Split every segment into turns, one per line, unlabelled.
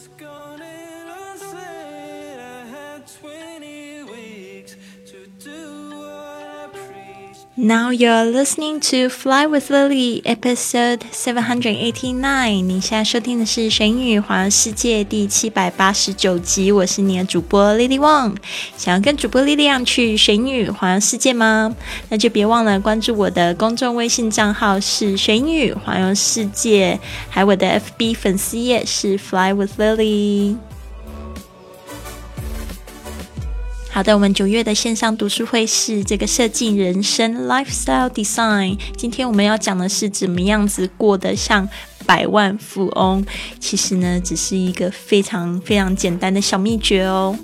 just gone.
Now you're listening to Fly with Lily, episode seven hundred eighty nine. 你现在收听的是《神语环游世界》第七百八十九集。我是你的主播 Lily Wang。想要跟主播莉莉安去神语环游世界吗？那就别忘了关注我的公众微信账号是“神语环游世界”，还有我的 FB 粉丝页是 Fly with Lily。好的，我们九月的线上读书会是这个设计人生 （lifestyle design）。今天我们要讲的是怎么样子过得像百万富翁。其实呢，只是一个非常非常简单的小秘诀哦。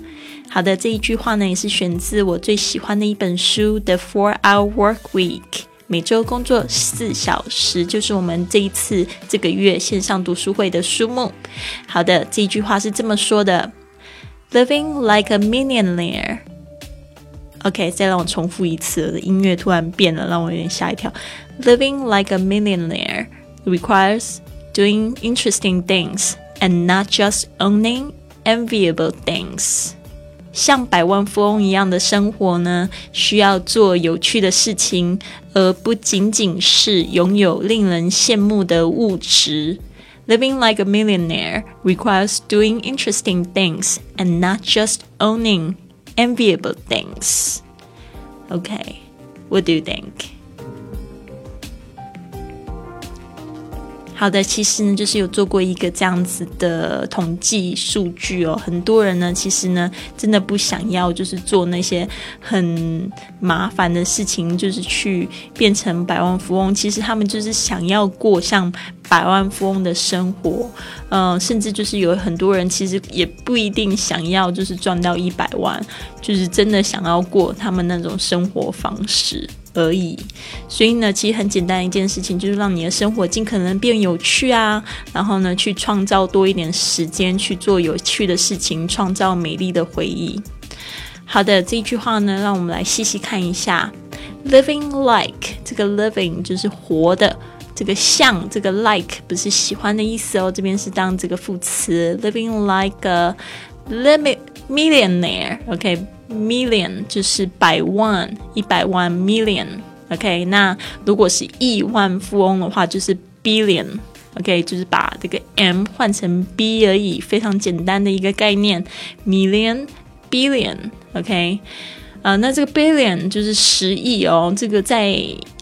好的，这一句话呢，也是选自我最喜欢的一本书《The Four Hour Work Week》。每周工作四小时，就是我们这一次这个月线上读书会的书目。好的，这一句话是这么说的。Living like a millionaire. OK，再让我重复一次，音乐突然变了，让我有点吓一跳。Living like a millionaire requires doing interesting things and not just owning enviable things. 像百万富翁一样的生活呢，需要做有趣的事情，而不仅仅是拥有令人羡慕的物质。Living like a millionaire requires doing interesting things and not just owning enviable things. Okay, what do you think? 好的，其实呢，就是有做过一个这样子的统计数据哦。很多人呢，其实呢，真的不想要，就是做那些很麻烦的事情，就是去变成百万富翁。其实他们就是想要过像百万富翁的生活，嗯，甚至就是有很多人其实也不一定想要，就是赚到一百万，就是真的想要过他们那种生活方式。而已，所以呢，其实很简单一件事情，就是让你的生活尽可能变有趣啊，然后呢，去创造多一点时间去做有趣的事情，创造美丽的回忆。好的，这一句话呢，让我们来细细看一下，living like 这个 living 就是活的，这个像这个 like 不是喜欢的意思哦，这边是当这个副词，living like a limit millionaire，OK。Million 就是百万，一百万 million，OK。那如果是亿万富翁的话，就是 billion，OK。就是把这个 M 换成 B 而已，非常简单的一个概念。Million，billion，OK。啊，那这个 billion 就是十亿哦。这个在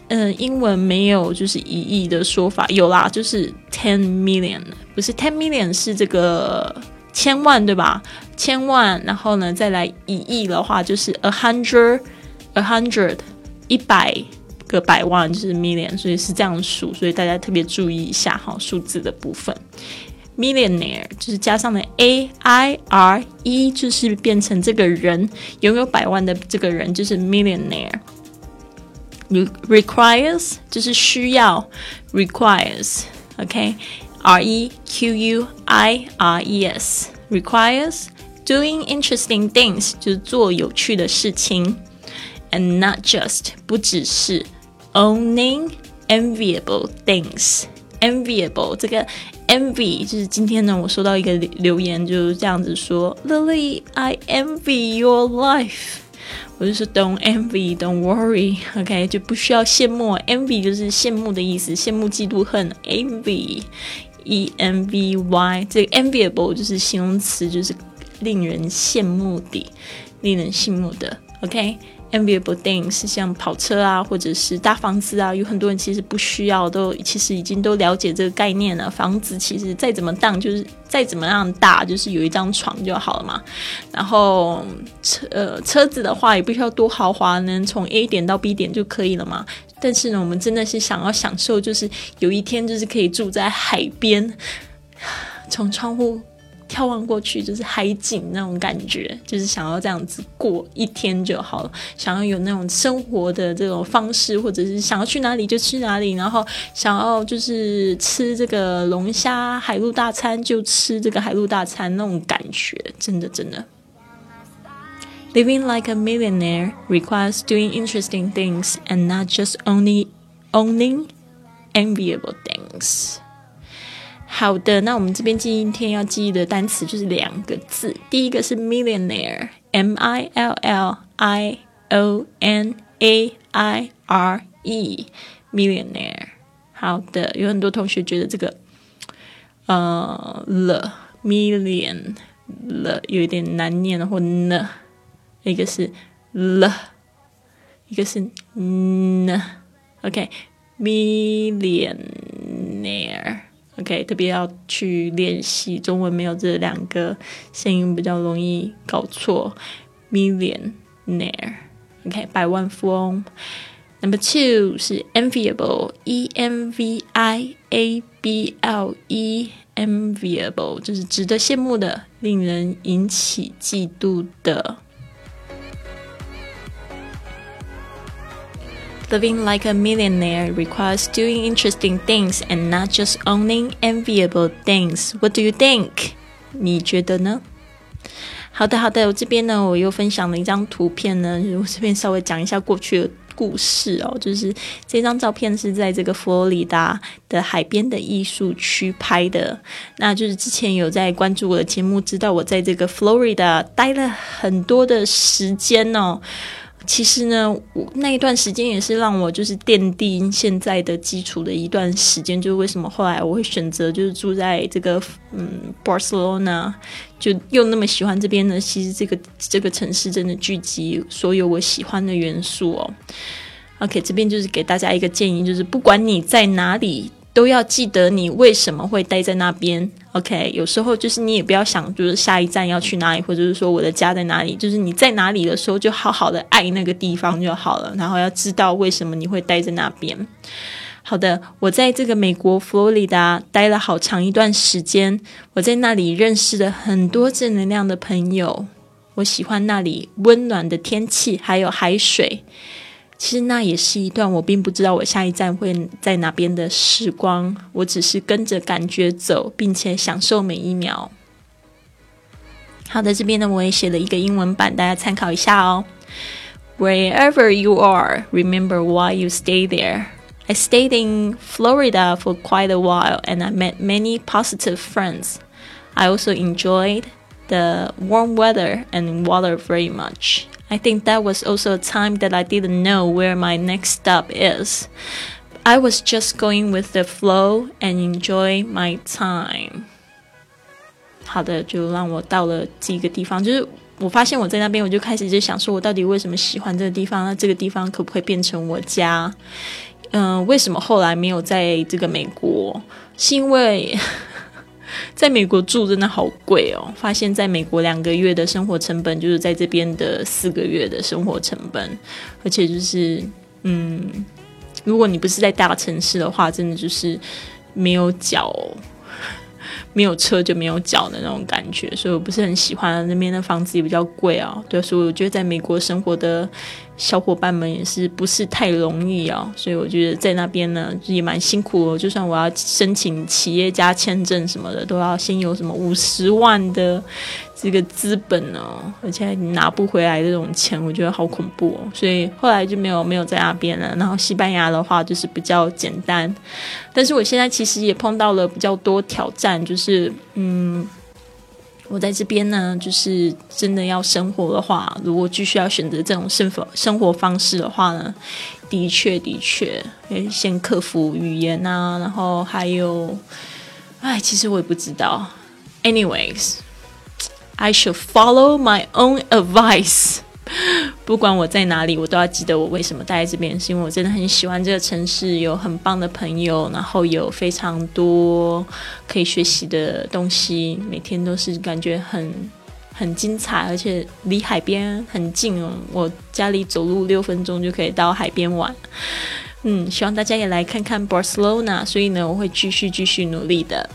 嗯英文没有就是一亿的说法，有啦，就是 ten million，不是 ten million 是这个。千万对吧？千万，然后呢，再来一亿的话，就是 a hundred，a hundred，一百个百万就是 million，所以是这样数，所以大家特别注意一下哈，数字的部分。millionaire 就是加上了 a i r e，就是变成这个人拥有百万的这个人就是 millionaire。requires 就是需要，requires，OK。R E Q U I R E S requires doing interesting things 就是做有趣的事情，and not just 不只是 owning enviable things。enviable 这个 envy 就是今天呢，我收到一个留言，就是这样子说：Lily，I envy your life。我就说 Don't envy，Don't worry，OK，就不需要羡慕。envy 就是羡慕的意思，羡慕、嫉妒、恨。envy E N V Y，这个 enviable 就是形容词，就是令人羡慕的、令人羡慕的。OK，enviable things 像跑车啊，或者是大房子啊，有很多人其实不需要，都其实已经都了解这个概念了。房子其实再怎么大，就是再怎么样大，就是有一张床就好了嘛。然后车呃车子的话，也不需要多豪华，能从 A 点到 B 点就可以了嘛。但是呢，我们真的是想要享受，就是有一天就是可以住在海边，从窗户眺望过去就是海景那种感觉，就是想要这样子过一天就好了。想要有那种生活的这种方式，或者是想要去哪里就去哪里，然后想要就是吃这个龙虾海陆大餐就吃这个海陆大餐那种感觉，真的真的。Living like a millionaire requires doing interesting things and not just only owning enviable things. 好的，那我们这边今天要记忆的单词就是两个字，第一个是 millionaire，m i l l i o n a i r e，millionaire。好的，有很多同学觉得这个呃了 million 了有一点难念或呢， 一个是了，一个是呢，OK，millionaire。OK，特别要去练习中文，没有这两个声音比较容易搞错。Millionaire，OK，百万富翁。Number two 是 enviable，E M V I A B L E，enviable 就是值得羡慕的，令人引起嫉妒的。Living like a millionaire requires doing interesting things and not just owning enviable things. What do you think? 你觉得呢？好的，好的，我这边呢，我又分享了一张图片呢，我这边稍微讲一下过去的故事哦。就是这张照片是在这个佛罗里达的海边的艺术区拍的。那就是之前有在关注我的节目，知道我在这个 Florida 待了很多的时间哦。其实呢，我那一段时间也是让我就是奠定现在的基础的一段时间。就是为什么后来我会选择就是住在这个嗯 Barcelona，就又那么喜欢这边呢？其实这个这个城市真的聚集所有我喜欢的元素哦。OK，这边就是给大家一个建议，就是不管你在哪里。都要记得你为什么会待在那边，OK？有时候就是你也不要想，就是下一站要去哪里，或者是说我的家在哪里，就是你在哪里的时候，就好好的爱那个地方就好了。然后要知道为什么你会待在那边。好的，我在这个美国佛罗里达待了好长一段时间，我在那里认识了很多正能量的朋友。我喜欢那里温暖的天气，还有海水。其实那也是一段我并不知道我下一站会在哪边的时光，我只是跟着感觉走，并且享受每一秒。好的，这边呢我也写了一个英文版，大家参考一下哦。Wherever you are, remember why you stay there. I stayed in Florida for quite a while and I met many positive friends. I also enjoyed the warm weather and water very much. I think that was also a time that I didn't know where my next stop is. I was just going with the flow and enjoy my time. 好的，就让我到了几个地方，就是我发现我在那边，我就开始就想说，我到底为什么喜欢这个地方？那这个地方可不可以变成我家？嗯、呃，为什么后来没有在这个美国？是因为 在美国住真的好贵哦！发现在美国两个月的生活成本就是在这边的四个月的生活成本，而且就是嗯，如果你不是在大城市的话，真的就是没有脚，没有车就没有脚的那种感觉，所以我不是很喜欢那边的房子也比较贵啊。对，所以我觉得在美国生活的。小伙伴们也是不是太容易啊，所以我觉得在那边呢也蛮辛苦哦。就算我要申请企业家签证什么的，都要先有什么五十万的这个资本哦，而且你拿不回来这种钱，我觉得好恐怖哦。所以后来就没有没有在那边了。然后西班牙的话就是比较简单，但是我现在其实也碰到了比较多挑战，就是嗯。我在这边呢，就是真的要生活的话，如果继续要选择这种生活生活方式的话呢，的确的确，先克服语言啊，然后还有，哎，其实我也不知道。Anyways I should follow my own advice. 不管我在哪里，我都要记得我为什么待在这边，是因为我真的很喜欢这个城市，有很棒的朋友，然后有非常多可以学习的东西，每天都是感觉很很精彩，而且离海边很近哦，我家里走路六分钟就可以到海边玩。嗯，希望大家也来看看 Barcelona，所以呢，我会继续继续努力的。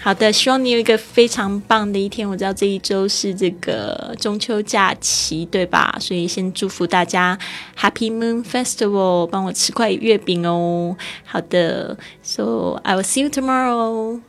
好的，希望你有一个非常棒的一天。我知道这一周是这个中秋假期，对吧？所以先祝福大家 Happy Moon Festival，帮我吃块月饼哦。好的，So I will see you tomorrow.